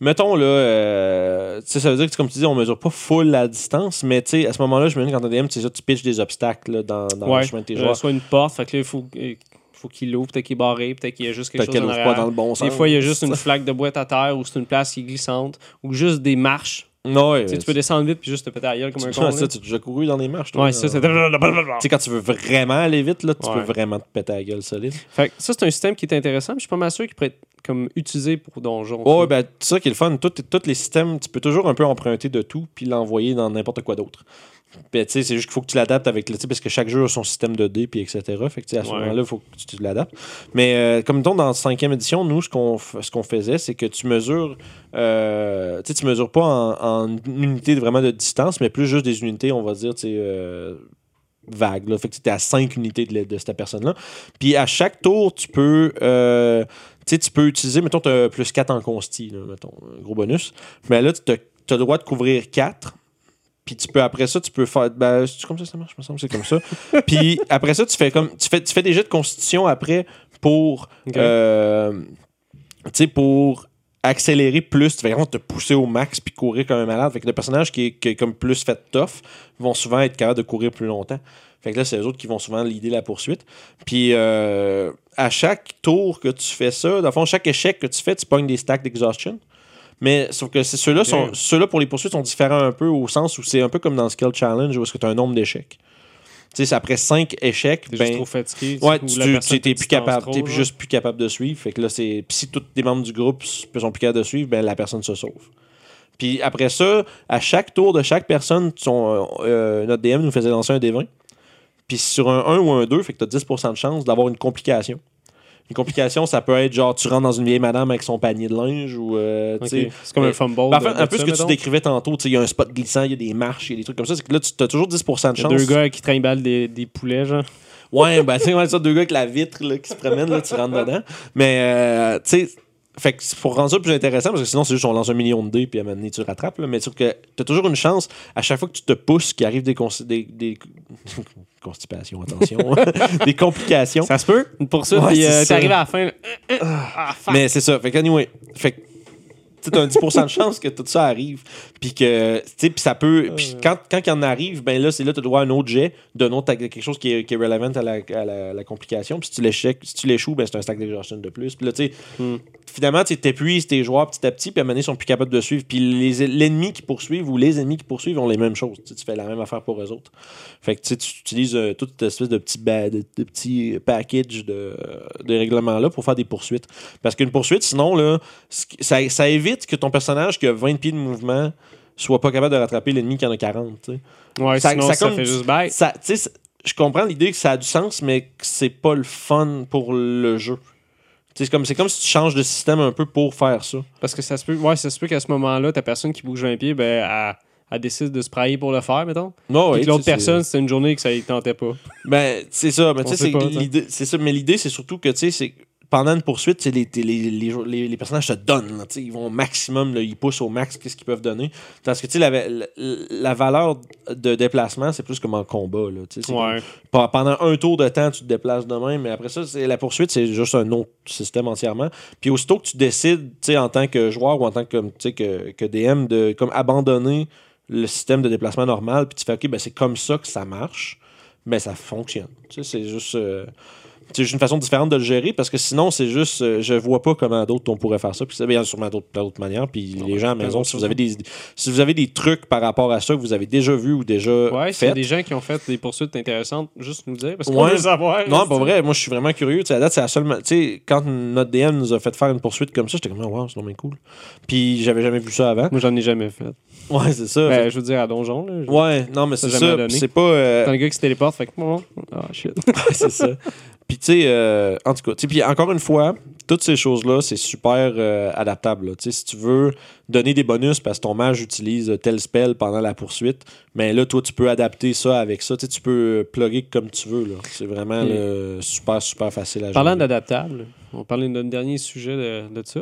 mettons là, euh, tu sais, ça veut dire que, comme tu dis, on mesure pas full la distance, mais tu sais, à ce moment-là, je me dis, quand DM, tu tu pitches des obstacles là, dans, dans ouais. le chemin de tes Euh, joueurs. soit une porte, fait que là, il faut, euh, faut qu'il l'ouvre, peut-être qu'il est barré, peut-être qu'il y a juste quelque chose qu'elle ouvre pas dans le bon sens. Des fois, il y a juste une flaque de boîte à terre ou c'est une place qui est glissante ou juste des marches. Ouais, Tu sais, tu peux descendre vite puis juste te péter la gueule comme un tu, con. ça, tu as déjà couru dans les marches, toi? Ouais, ça, c'est. Tu sais, quand tu veux vraiment aller vite, là, tu Ouais. peux vraiment te péter la gueule solide. Fait que ça, c'est un système qui est intéressant, mais je suis pas mal sûr qu'il pourrait être comme utilisé pour donjon. Ouais, ben, c'est ça qui est le fun. Tous les systèmes, tu peux toujours un peu emprunter de tout puis l'envoyer dans n'importe quoi d'autre. Ben, c'est juste qu'il faut que tu l'adaptes avec le parce que chaque jeu a son système de dés puis etc. Fait que à ce Ouais. moment-là, il faut que tu, tu l'adaptes. Mais euh, comme dans la cinquième édition, nous, ce qu'on ce qu'on faisait, c'est que tu mesures euh, tu tu mesures pas en, en unité vraiment de distance, mais plus juste des unités, on va dire, tu sais, euh, vagues. Là. Fait que tu es à 5 unités de, cette personne-là. Puis à chaque tour, tu peux. euh, tu peux utiliser, mettons, tu as plus 4 en consti, là, mettons, un gros bonus. Mais là, tu as le droit de couvrir 4. Puis tu peux, après ça, tu peux faire. Ben, c'est comme ça ça marche, me semble c'est comme ça. Puis après ça, tu fais comme. Tu fais, tu fais des jets de constitution après pour. Euh, tu sais, pour accélérer plus, tu vas vraiment te pousser au max puis courir comme un malade. Fait que le personnage qui est, qui est comme plus fait tough vont souvent être capables de courir plus longtemps. Fait que là, c'est eux autres qui vont souvent l'idée la poursuite. Puis euh, à chaque tour que tu fais ça, dans le fond, chaque échec que tu fais, tu pognes des stacks d'exhaustion. Mais sauf que ceux-là sont ceux-là pour les poursuites sont différents un peu au sens où c'est un peu comme dans le Skill Challenge où est-ce que tu as un nombre d'échecs. Tu sais, c'est après 5 échecs, T'es ben, juste trop fatigué. tu Ouais, tu la tu- t'es te plus capable, trop, t'es juste plus capable de suivre. Fait que là, c'est. Si tous les membres du groupe sont plus capables de suivre, ben la personne se sauve. Puis après ça, à chaque tour de chaque personne, son, euh, notre DM nous faisait lancer un D20. Puis sur un 1 ou un 2, fait que t'as 10% de chance d'avoir une complication. Une complication, ça peut être genre tu rentres dans une vieille madame avec son panier de linge ou euh, tu Ok. sais, C'est comme un fumble. ben, en fait, de- un peu ce que tu décrivais tantôt, tu sais, il y a un spot glissant, il y a des marches, il y a des trucs comme ça, c'est que là, tu as toujours 10% de chance. Deux gars qui trimballent des, des poulets, genre. Ouais, ben, tu sais, ouais, ça, deux gars avec la vitre là, qui se promènent, là, tu rentres dedans. Mais, euh, tu sais, fait que pour rendre ça plus intéressant, parce que sinon, c'est juste on lance un million de dés, puis à un moment donné, tu rattrapes. Là, mais que t'as toujours une chance, à chaque fois que tu te pousses, qu'il arrive des, cons- des, des- constipations, attention, des complications. Ça se peut, une poursuite, Ouais, puis euh, ça. arrivé à la fin. là. Ah. Mais c'est ça. Fait que, anyway, fait que, tu t'as un 10% de chance que tout ça arrive. Puis que, tu sais, ça peut. Puis quand, quand il en arrive, ben là, c'est là, tu as droit à un autre jet d'un autre, quelque chose qui est, qui est relevant à la, à la, la complication. Puis si tu l'échec, si tu l'échoues, ben c'est un stack d'exhaustion de plus. Puis là, tu sais, Hmm. finalement, tu t'épuises tes joueurs petit à petit, puis à un moment donné, ils sont plus capables de suivre. Puis l'ennemi qui poursuivent ou les ennemis qui poursuivent ont les mêmes choses. Tu fais la même affaire pour eux autres. Fait que tu utilises euh, toute cette espèce de petit, ba- de, de petit package de, de règlements-là pour faire des poursuites. Parce qu'une poursuite, sinon, là, ça évite que ton personnage qui a 20 pieds de mouvement soit pas capable de rattraper l'ennemi qui en a 40. tu sais. Ouais, ça- sinon, ça ça, comme- fait juste bête. Ça, c'est- je comprends l'idée que ça a du sens, mais que c'est pas le fun pour le jeu. C'est comme, c'est comme si tu changes de système un peu pour faire ça. Parce que ça se peut, ouais, ça se peut qu'à ce moment-là, ta personne qui bouge 20 pieds, ben, elle, elle décide de se prailler pour le faire, mettons. Non, ouais, l'autre c'est- personne, c'était une journée que ça ne tentait pas. Ben, c'est ça. Mais c'est c'est ça. Mais l'idée, c'est surtout que, tu sais, c'est pendant une poursuite, les, les, les, les, personnages se donnent. là, ils vont au maximum, là, ils poussent au max qu'est-ce qu'ils peuvent donner. Parce que, la, la, la valeur de déplacement, c'est plus comme en combat. Là, Ouais. comme- pendant un tour de temps, tu te déplaces de même, mais après ça, la poursuite, c'est juste un autre système entièrement. Puis aussitôt que tu décides, tu sais, en tant que joueur ou en tant que, que, que DM, de comme abandonner le système de déplacement normal, puis tu fais, OK, ben, c'est comme ça que ça marche, mais ça fonctionne. C'est juste. euh, c'est juste une façon différente de le gérer parce que sinon, c'est juste. euh, je vois pas comment d'autres on pourrait faire ça. Puis c'est bien sûrement d'autres, d'autres manières. Puis les gens à la plein maison, si vous, avez des, si vous avez des trucs par rapport à ça que vous avez déjà vu ou déjà Ouais, y fait. a des gens qui ont fait des poursuites intéressantes, juste nous dire. Parce qu'on Ouais. veut savoir. Non, pas vrai. Moi, je suis vraiment curieux. Tu sais, à date, c'est la seule. Tu sais, quand notre DM nous a fait faire une poursuite comme ça, j'étais comme, oh, wow, c'est vraiment cool. Puis j'avais jamais vu ça avant. Moi, j'en ai jamais fait. Ouais, c'est ça. Ben, je veux dire, à Donjon. Là, ouais, non, mais c'est ça. C'est pas. euh, T'as un gars qui se téléporte, fait que. Ah, shit. c'est ça. Puis tu sais, euh, en tout cas, puis encore une fois, toutes ces choses-là, c'est super euh, adaptable. Tu sais, si tu veux donner des bonus parce que ton mage utilise tel spell pendant la poursuite, mais là, toi, tu peux adapter ça avec ça. Tu sais, tu peux plugger comme tu veux. là. C'est vraiment super, super facile à gérer. Parlant d'adaptable, on parlait notre dernier sujet de, de ça.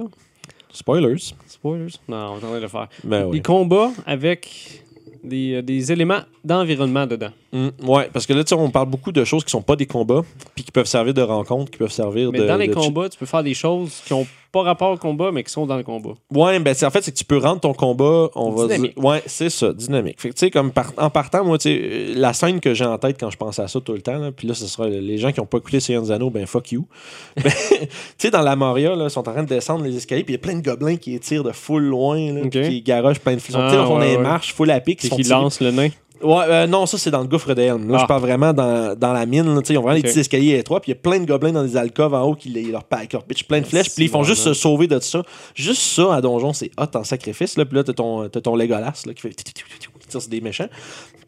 Spoilers. Spoilers? Non, on est en train de le faire. Ben oui. combats avec des, euh, des éléments d'environnement dedans. Mm, ouais, parce que là, tu on parle beaucoup de choses qui sont pas des combats, puis qui peuvent servir de rencontres, qui peuvent servir Mais de. dans les de- combats, tu peux faire des choses qui n'ont pas rapport au combat, mais qui sont dans le combat. Ouais, ben en fait c'est que tu peux rendre ton combat, on va dire. Ouais, c'est ça, dynamique. Fait que tu sais comme par- en partant moi tu sais euh, la scène que j'ai en tête quand je pense à ça tout le temps là, puis là ce sera les gens qui ont pas écouté des Anneaux, ben fuck you. Ben, tu sais dans la Moria là, ils sont en train de descendre les escaliers, puis il y a plein de gobelins qui tirent de full loin là, qui garochent plein de fusils. Ah, tu sais dans ouais, les ouais. marches, full à pic, Et qui tirés- lance le nain. Ouais, euh, non, ça c'est dans le gouffre de Helm. Là, Ah. je parle vraiment dans, dans la mine. là, ils ont vraiment des petits escaliers étroits, puis il y a plein de gobelins dans des alcôves en haut qui les- leur, leur pitchent plein de flèches, puis ils font juste se sauver de ça. Juste ça à donjon, c'est hot en sacrifice. Là, puis là, t'as ton, t'as ton Legolas là, qui fait qui tire sur des méchants.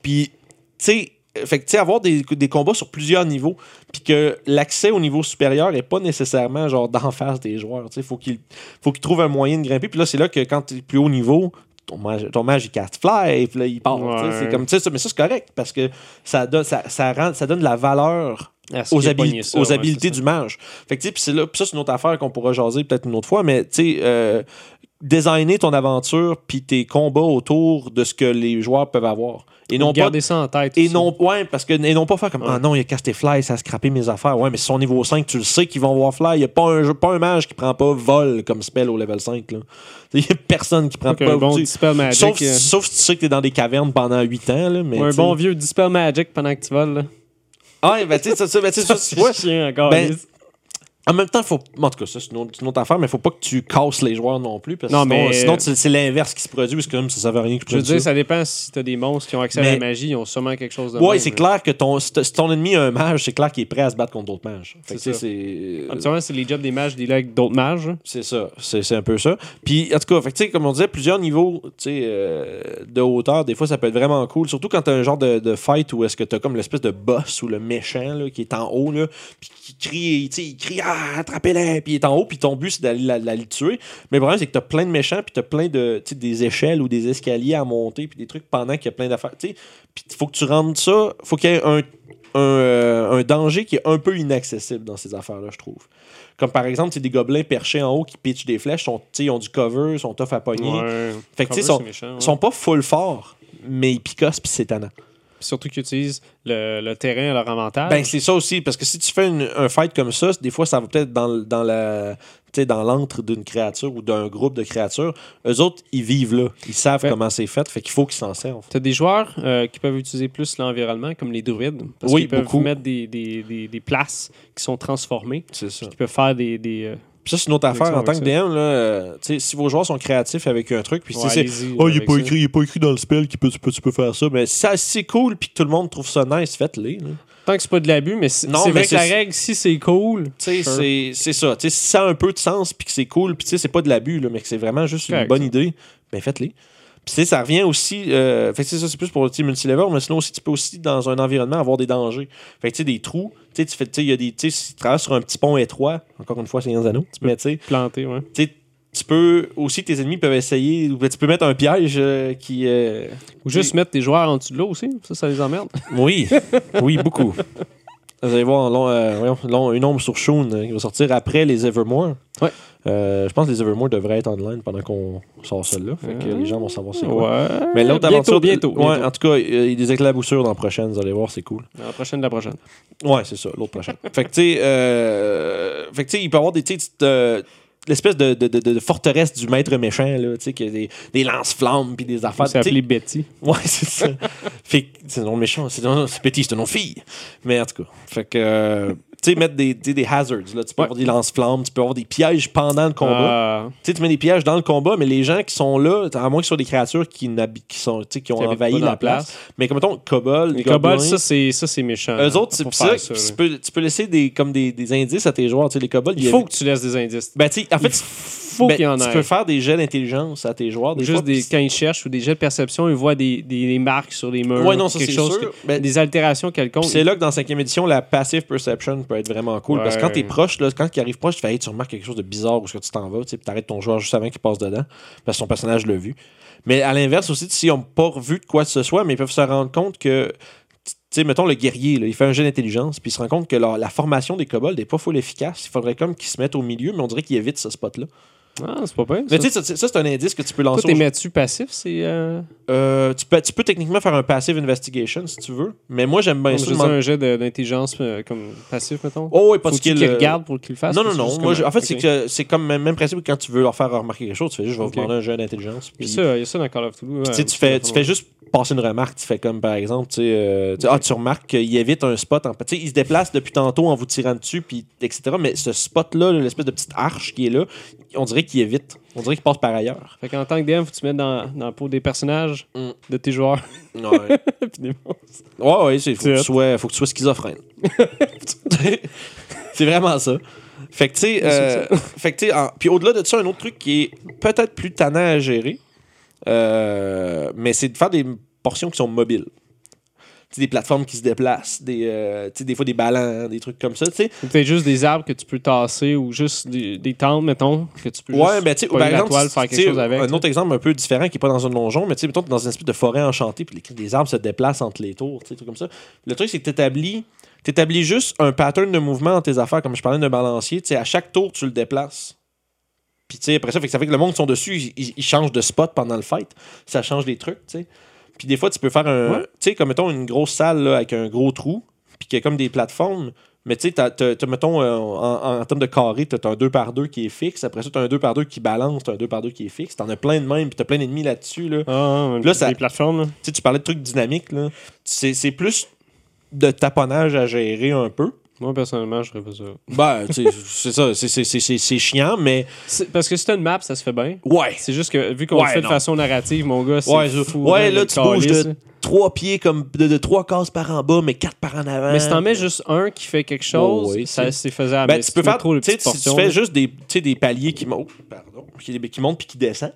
Puis, tu sais, fait que, tu sais, avoir des, des combats sur plusieurs niveaux, puis que l'accès au niveau supérieur est pas nécessairement genre d'en face des joueurs. Tu sais, faut qu'il faut qu'ils trouvent un moyen de grimper. Puis là, c'est là que quand tu es plus haut niveau, ton mage, ton mage il cast fly, puis là, il part. Ouais. C'est comme, ça- mais ça, c'est correct parce que ça donne, ça, ça, rend, ça donne de la valeur aux, ça, aux ouais, habilités du mage. Fait que, c'est là, ça, c'est une autre affaire qu'on pourra jaser peut-être une autre fois, mais tu sais, euh, designer ton aventure puis tes combats autour de ce que les joueurs peuvent avoir. Et ça. non pas ça en tête. et aussi. non, ouais, parce que, et non pas faire comme Ouais. Ah non, il a casté Fly, ça a scrappé mes affaires. Ouais, mais si son niveau 5, tu le sais qu'ils vont voir Fly. Il n'y a pas un, jeu- pas un mage qui prend pas vol comme spell au level 5. Il n'y a personne qui prend pas. un bon Dispel Magic. sauf, euh, sauf si tu sais que tu es dans des cavernes pendant 8 ans. Là, mais ou un bon vieux Dispel Magic pendant que tu voles. Là. Ah, ben, tu sais, ça, ça, ben, ça, vois, chien encore. ben, lisse. En même temps, faut. En tout cas, ça, c'est une, autre- c'est une autre affaire, mais faut pas que tu casses les joueurs non plus. Parce Non, sinon, mais- sinon, c'est l'inverse qui se produit. Parce que comme ça, ça veut rien que tu Je veux dire, ça. dépend si t'as des monstres qui ont accès à la magie, ils ont sûrement quelque chose de Ouais, c'est clair que ton, si, ton ennemi a un mage, c'est clair qu'il est prêt à se battre contre d'autres mages. C'est ça. c'est. Les jobs des mages d'y avec d'autres mages. hein. C'est ça, c'est un peu ça. Puis, en tout cas, fait comme on disait, plusieurs niveaux euh, de hauteur, des fois, ça peut être vraiment cool. Surtout quand tu as un genre de, de fight où est-ce que tu as comme l'espèce de boss ou le méchant là, qui est en haut, là, puis qui crie, il crie Ah, attrapez-les, puis il est en haut, puis ton but, c'est d'aller la- la- le tuer. Mais le problème, c'est que tu as plein de méchants, puis tu as plein de, tu sais, des échelles ou des escaliers à monter, puis des trucs pendant qu'il y a plein d'affaires. tu sais. Puis, il faut que tu rendes ça, faut qu'il y ait un, un, euh, un danger qui est un peu inaccessible dans ces affaires-là, je trouve. Comme par exemple, c'est des gobelins perchés en haut qui pitchent des flèches, sont, ils ont du cover, sont tough à pogner. Ouais. Fait que, tu sais, Cover, sont- méchant, ouais. Ils sont pas full forts, mais ils picossent puis c'est tannant. Puis Surtout qu'ils utilisent le, le terrain à leur avantage. Ben, c'est ça aussi, parce que si tu fais une- un fight comme ça, des fois, ça va peut-être dans, dans la. tu dans l'antre d'une créature ou d'un groupe de créatures, eux autres, ils vivent là. Ils savent comment c'est fait, fait qu'il faut qu'ils s'en servent. T'as des joueurs euh, qui peuvent utiliser plus l'environnement, comme les druides. Parce Oui, qu'ils peuvent beaucoup. mettre des, des, des, des places qui sont transformées. C'est ça. Qui peuvent faire des. des euh, Puis ça, c'est une autre affaire en tant que DM. Là, euh, tu sais, si vos joueurs sont créatifs avec un truc, puis ouais, c'est. Oh, il est, avec pas écrit, il est pas écrit dans le spell que tu peux, tu peux faire ça. Mais si ça- c'est cool puis que tout le monde trouve ça nice, faites-les. Tant que c'est pas de l'abus, mais c'est Non, c'est mais vrai que la règle, si c'est cool. Tu sais, Sure. c'est- c'est ça. Tu sais, si ça a un peu de sens puis que c'est cool, puis c'est pas de l'abus, là, mais que c'est vraiment juste une bonne idée, ben faites-les. Puis tu sais, ça revient aussi. euh, fait que c'est ça, c'est plus pour le multilevel, mais sinon aussi, tu peux aussi, dans un environnement, avoir des dangers. Fait que tu sais, des trous. Tu sais, tu fais, tu sais, il y a des. Tu sais, si tu traverses sur un petit pont étroit, encore une fois, c'est un anneaux, mais tu sais, Planté, ouais. tu sais, tu peux aussi, tes ennemis peuvent essayer, ou tu peux mettre un piège euh, qui. euh, Ou juste mettre tes joueurs en dessous de l'eau aussi. Ça, ça les emmerde. Oui, oui, beaucoup. Vous allez voir long, euh, voyons, long- une ombre sur Shun euh, qui va sortir après les Evermore. Ouais. Euh, je pense que les Evermore devraient être online pendant qu'on sort celle-là. Fait que les gens vont savoir c'est quoi. Ouais. Mais l'autre aventure. bientôt. Ouais, bientôt. en tout cas, il y a des éclaboussures dans la prochaine, vous allez voir, c'est cool. La prochaine de la prochaine. Ouais, c'est ça, l'autre prochaine. fait que, tu sais, euh, fait que, tu sais, il peut y avoir des, euh, l'espèce de, de, de, de forteresse du maître méchant, là, tu sais, qui a des, des lance-flammes puis des affaires. C'est appelé Betty. Ouais, c'est ça. fait que c'est un nom méchant, c'est un- c'est un nom fille. Mais en tout cas, fait que, euh, sais, mettre des, des, hazards, là. Tu peux Ouais. avoir des lance-flammes, tu peux avoir des pièges pendant le combat. Ah, Tu sais, tu mets des pièges dans le combat, mais les gens qui sont là, à moins que ce soit des créatures qui, qui, sont, tu sais, qui ont qui envahi la place. Mais comme mettons, kobold, Les ça, c'est méchant. eux là. autres, c'est ça, ça, tu, peux, tu peux laisser des, comme des, des indices à tes joueurs. Tu sais, les kobolds, Il faut que tu laisses des indices. Ben, tu en fait, faut ben, qu'il y en tu ait. peux faire des jets d'intelligence à tes joueurs. Des Juste fois, des, pis- quand ils cherchent ou des jets de perception, ils voient des, des, des marques sur les murs. Ouais, non, ça, quelque chose sûr. que- Ben, des altérations quelconques. C'est là que dans 5e édition, la passive perception peut être vraiment cool. Parce que quand t'es proche, là, quand il arrive proche, tu fais hey, tu remarques quelque chose de bizarre où est-ce que tu t'en vas, tu t'arrêtes ton joueur juste avant qu'il passe dedans. Parce que son personnage l'a vu. Mais à l'inverse aussi, s'ils n'ont pas vu de quoi que ce soit, mais ils peuvent se rendre compte que. Tu sais, mettons le guerrier, là, il fait un jeu d'intelligence, puis il se rend compte que la formation des kobolds n'est pas full efficace. Il faudrait comme qu'ils se mettent au milieu, mais on dirait qu'ils évitent ce spot-là. Ah, c'est pas pire. Mais tu sais, ça, ça, c'est un indice que tu peux Toi, lancer. t'es aux- mets-tu passif? C'est. Euh... Euh, tu, peux, tu peux techniquement faire un passive investigation si tu veux, mais moi j'aime bien comme ça. je un jet d'intelligence euh, comme passif, mettons. Oh, oui, skill. qu'il euh, regarde pour qu'il le fasse? Non, non, non. Moi, je- en fait, c'est que c'est comme le même principe que quand tu veux leur faire remarquer quelque chose. Tu fais juste, je vais vous demander un jeu d'intelligence. Il y Puis, a ça, il y a ça dans Call of Duty. ouais, tu fais, tu fais juste passer une remarque. Tu fais comme, par exemple, tu sais, ah, tu remarques qu'il évite un spot. En, tu sais, il se déplace depuis tantôt en vous tirant dessus, puis etc. Mais ce spot-là, l'espèce de petite arche qui est là, on dirait qu'il évite. On dirait qu'il passe par ailleurs. Fait qu'en tant que DM, faut que tu mettes dans, dans la peau des personnages Mm. de tes joueurs. Ouais, Puis des monstres. ouais, ouais, c'est faut, que tu sois- faut que tu sois schizophrène. c'est vraiment ça. Fait que, tu sais, euh, fait que, tu sais, puis au-delà de ça, un autre truc qui est peut-être plus tannant à gérer, euh, mais c'est de faire des portions qui sont mobiles. Des plateformes qui se déplacent, des, euh, des fois des ballons, des trucs comme ça, tu sais. Ou peut-être juste des arbres que tu peux tasser ou juste des, des tentes, mettons, que tu peux Ouais, mais pogner par la toile, faire quelque chose avec. un autre exemple un peu différent qui n'est pas dans un donjon, mais mettons, t'es dans une espèce de forêt enchantée, puis les, les arbres se déplacent entre les tours, sais, trucs comme ça. Le truc, c'est que tu établis, juste un pattern de mouvement dans tes affaires, comme je parlais d'un balancier, à chaque tour, tu le déplaces. Puis, après ça, fait que ça fait que le monde qui sont dessus, ils- ils changent de spot pendant le fight. Ça change des trucs, tu sais. Puis, des fois, tu peux faire un. Ouais. Tu sais, comme mettons une grosse salle là, avec un gros trou, puis qui a comme des plateformes. Mais tu sais, mettons, euh, en, en termes de carré, t'as un 2 par 2 qui est fixe. Après ça, t'as un 2 par 2 qui balance, t'as un 2 par 2 qui est fixe. T'en as plein de même, puis t'as plein d'ennemis là-dessus. Là. Ah, Là, ça- des plateformes. là. Tu sais, tu parlais de trucs dynamiques. là. C'est plus de taponnage à gérer un peu. Moi, personnellement, je ferais pas ça. Ben, tu sais, c'est ça, c'est- chiant, mais Parce que si t'as une map, ça se fait bien. ouais. C'est juste que vu qu'on Ouais, le fait de façon narrative, mon gars, c'est Ouais, fou. ouais, là, tu bouges de-. Trois pieds comme de, de trois cases par en bas, mais quatre par en avant. Mais si t'en mets juste un qui fait quelque chose, ça c'est- faisable. Ben, tu si peux faire trop si tu fais juste des, des paliers qui montent, pardon, qui, qui montent puis qui descendent.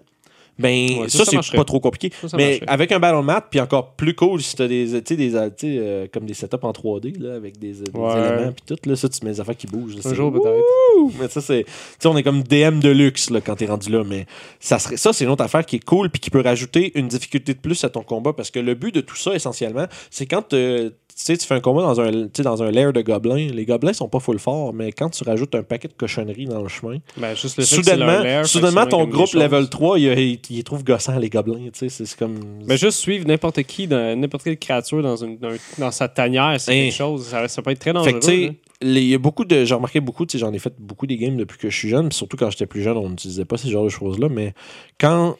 Ben, Ouais, ça, c'est pas trop compliqué. Ça, ça mais marcherait. avec un battle map, puis encore plus cool si t'as des, tu sais, des, tu sais, euh, comme des setups en 3D, là, avec des, des Ouais. éléments, puis tout, là, ça, tu mets des affaires qui bougent. là, Un jour, peut-être. Mais ça, c'est. Tu sais, on est comme DM de luxe là, quand t'es rendu là. Mais ça, serait, ça c'est une autre affaire qui est cool puis qui peut rajouter une difficulté de plus à ton combat. Parce que le but de tout ça, essentiellement, c'est quand euh, tu sais, tu fais un combat dans un, tu dans un lair de gobelins. Les gobelins sont pas full forts, mais quand tu rajoutes un paquet de cochonneries dans le chemin, Ben, juste le fait soudainement, lair, soudainement ton groupe level 3, il, il, il trouve gossant les gobelins. Tu sais, c'est comme. Mais juste suivre n'importe qui, n'importe quelle créature dans, une, dans, dans sa tanière, c'est Hein. quelque chose. Ça, ça peut être très Fait dangereux. que, tu il y a beaucoup de. J'ai remarqué beaucoup, tu sais, j'en ai fait beaucoup des games depuis que je suis jeune, surtout quand j'étais plus jeune, on n'utilisait pas ces genres de choses-là, mais quand.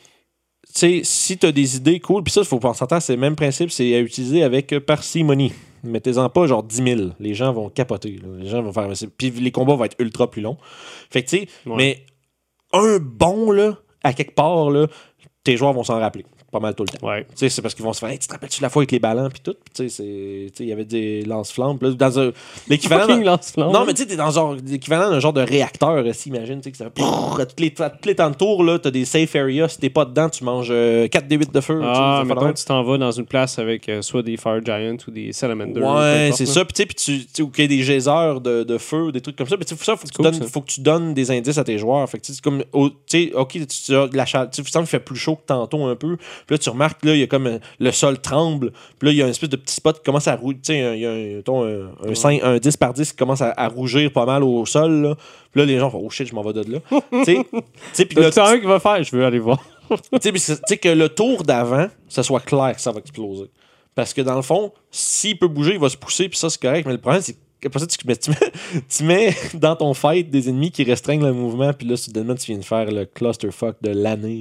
Tu sais, si tu as des idées cool, puis ça, il faut penser à c'est le même principe, c'est à utiliser avec parcimonie. Mettez-en pas genre 10 000. Les gens vont capoter. là. Les gens vont faire. Puis les combats vont être ultra plus longs. Fait que, tu sais, Ouais. mais un bon, là, à quelque part, là, tes joueurs vont s'en rappeler. Pas mal tout le temps. Ouais. Tu sais, c'est parce qu'ils vont se faire, Hey, tu te rappelles-tu la fois avec les ballons, puis tout, il y avait des lance-flammes, dans un, l'équivalent. Fucking lance-flamme. Non, mais tu sais, t'es dans genre, l'équivalent d'un genre de réacteur, aussi, imagine, tu sais, que ça à toutes les, tous les temps de tour, t'as des safe areas, si t'es pas dedans, tu manges 4 D8 de feu. Ah, que tu t'en vas dans une place avec euh, soit des Fire Giants ou des Salamanders. Ouais, c'est ça. Puis tu sais, ou qu'il des geysers de, de feu, des trucs comme ça. Mais tu ça, faut que, tu cool, donnes, ça. faut que tu donnes des indices à tes joueurs. Fait que tu sais, c'est comme, sais, ok, tu, tu as de la chaleur, tu sais, il fait plus chaud que tantôt un peu. Puis là, tu remarques, là, il y a comme euh, le sol tremble. Puis là, il y a une espèce de petit spot qui commence à rougir. Tu sais, il y a un, un, un, 5 un 10 par 10 qui commence à, à rougir pas mal au sol. Là. Puis là, les gens font, oh shit, je m'en vais de là. tu sais, puis là, T'as un qui va faire, je veux aller voir. tu sais, c'est- que le tour d'avant, ça soit clair que ça va exploser. Parce que dans le fond, s'il peut bouger, il va se pousser, puis ça, c'est correct. Mais le problème, c'est qu'après ça, tu, mais tu, mets, tu mets dans ton fight des ennemis qui restreignent le mouvement, puis là, soudainement, tu viens de faire le clusterfuck de l'année.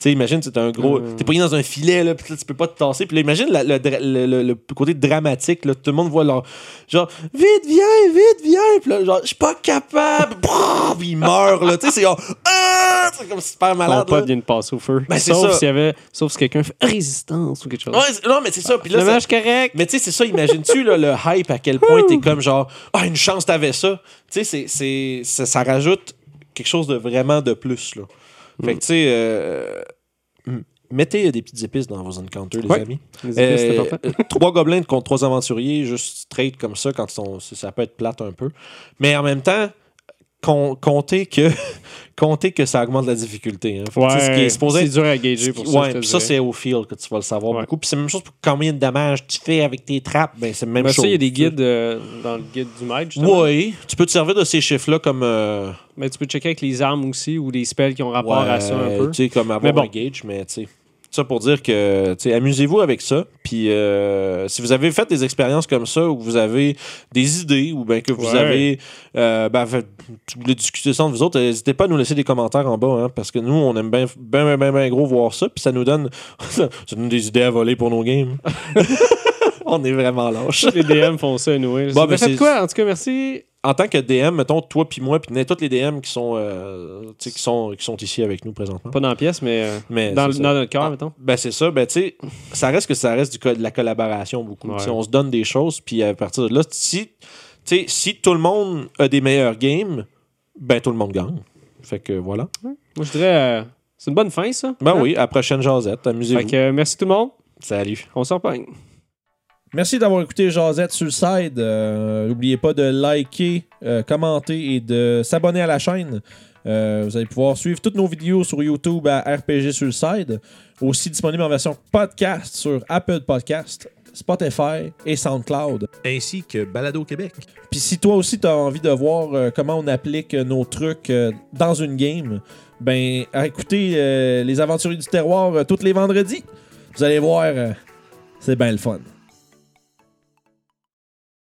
Sais, imagine, c'est un gros. Mm. T'es pogné dans un filet, là, puis là, tu peux pas te tasser. Puis là, imagine la- le, dra- le- le- le côté dramatique, là. Tout le monde voit leur. Genre, vite, viens, vite, viens. Puis là, genre, je suis pas capable. Puis il meurt, là. Tu sais, c'est genre. Ah! C'est comme super Ton malade. là. pote vient de passer au feu. Ben, sauf s'il y avait, sauf si quelqu'un fait résistance ou quelque chose. Ouais, non, mais c'est ça. Puis là, match correct. Mais tu sais, c'est ça, imagines-tu là, le hype à quel point t'es comme genre, ah, une chance t'avais ça. Tu sais, c'est- c'est- ça, ça rajoute quelque chose de vraiment de plus. Là. Fait que tu sais, euh, mettez des petites épices dans vos encounters, les Ouais. amis. Les épices, Euh, euh, trois gobelins contre trois aventuriers, juste straight comme ça, quand ils sont- ça peut être plate un peu. Mais en même temps, comptez que, comptez que ça augmente la difficulté. Hein. Que, tu sais, ce qui est supposé c'est être dur à gager pour ça. ouais, puis ça, c'est au feel que tu vas le savoir Ouais. beaucoup. Puis c'est la même chose pour combien de dommages tu fais avec tes trappes. Ben, c'est la même Ben, chose. ça, il y a des guides euh, dans le guide du maître. justement. Oui, tu peux te servir de ces chiffres-là comme. euh, Mais tu peux checker avec les armes aussi ou les spells qui ont rapport ouais, à ça un peu. Tu sais, comme avoir Mais bon. un gauge, mais tu sais. Ça pour dire que, tu amusez-vous avec ça. Puis, euh, si vous avez fait des expériences comme ça, ou vous avez des idées, ou bien que vous Ouais. avez, euh, ben, fait- vous voulez discuter ça entre vous autres, n'hésitez pas à nous laisser des commentaires en bas, hein, parce que nous, on aime bien, bien, bien, bien, bien gros voir ça, puis ça nous donne, ça nous donne des idées à voler pour nos games. on est vraiment lâches. Les DM font ça, nous. Bon, Bon, ben, fait c'est- quoi? En tout cas, merci. En tant que DM, mettons, toi puis moi, puis tous les DM qui sont, euh, tu sais, qui sont, qui sont ici avec nous présentement. Pas dans la pièce, mais, euh, Mais dans, notre cœur, Ah, mettons. Ben c'est ça, ben tu sais, ça reste que ça reste du co- de la collaboration beaucoup. Ouais. On se donne des choses, puis à partir de là, si, tu sais, si tout le monde a des meilleurs games, ben tout le monde gagne. Fait que voilà. Moi, je dirais. euh, c'est une bonne fin, ça. Ben Hein? oui, à la prochaine jasette, Fait amusez-vous. que euh, merci tout le monde. Salut. On s'en reparle. Merci d'avoir écouté le side. Euh, N'oubliez pas de liker, euh, commenter et de s'abonner à la chaîne. Euh, vous allez pouvoir suivre toutes nos vidéos sur YouTube à RPG sur le side. Aussi disponible en version podcast sur Apple Podcast, Spotify et SoundCloud. ainsi que Balado Québec. Puis si toi aussi tu as envie de voir euh, comment on applique nos trucs dans une game, ben écoutez les aventuriers du terroir tous les vendredis. Vous allez voir, c'est bien le fun.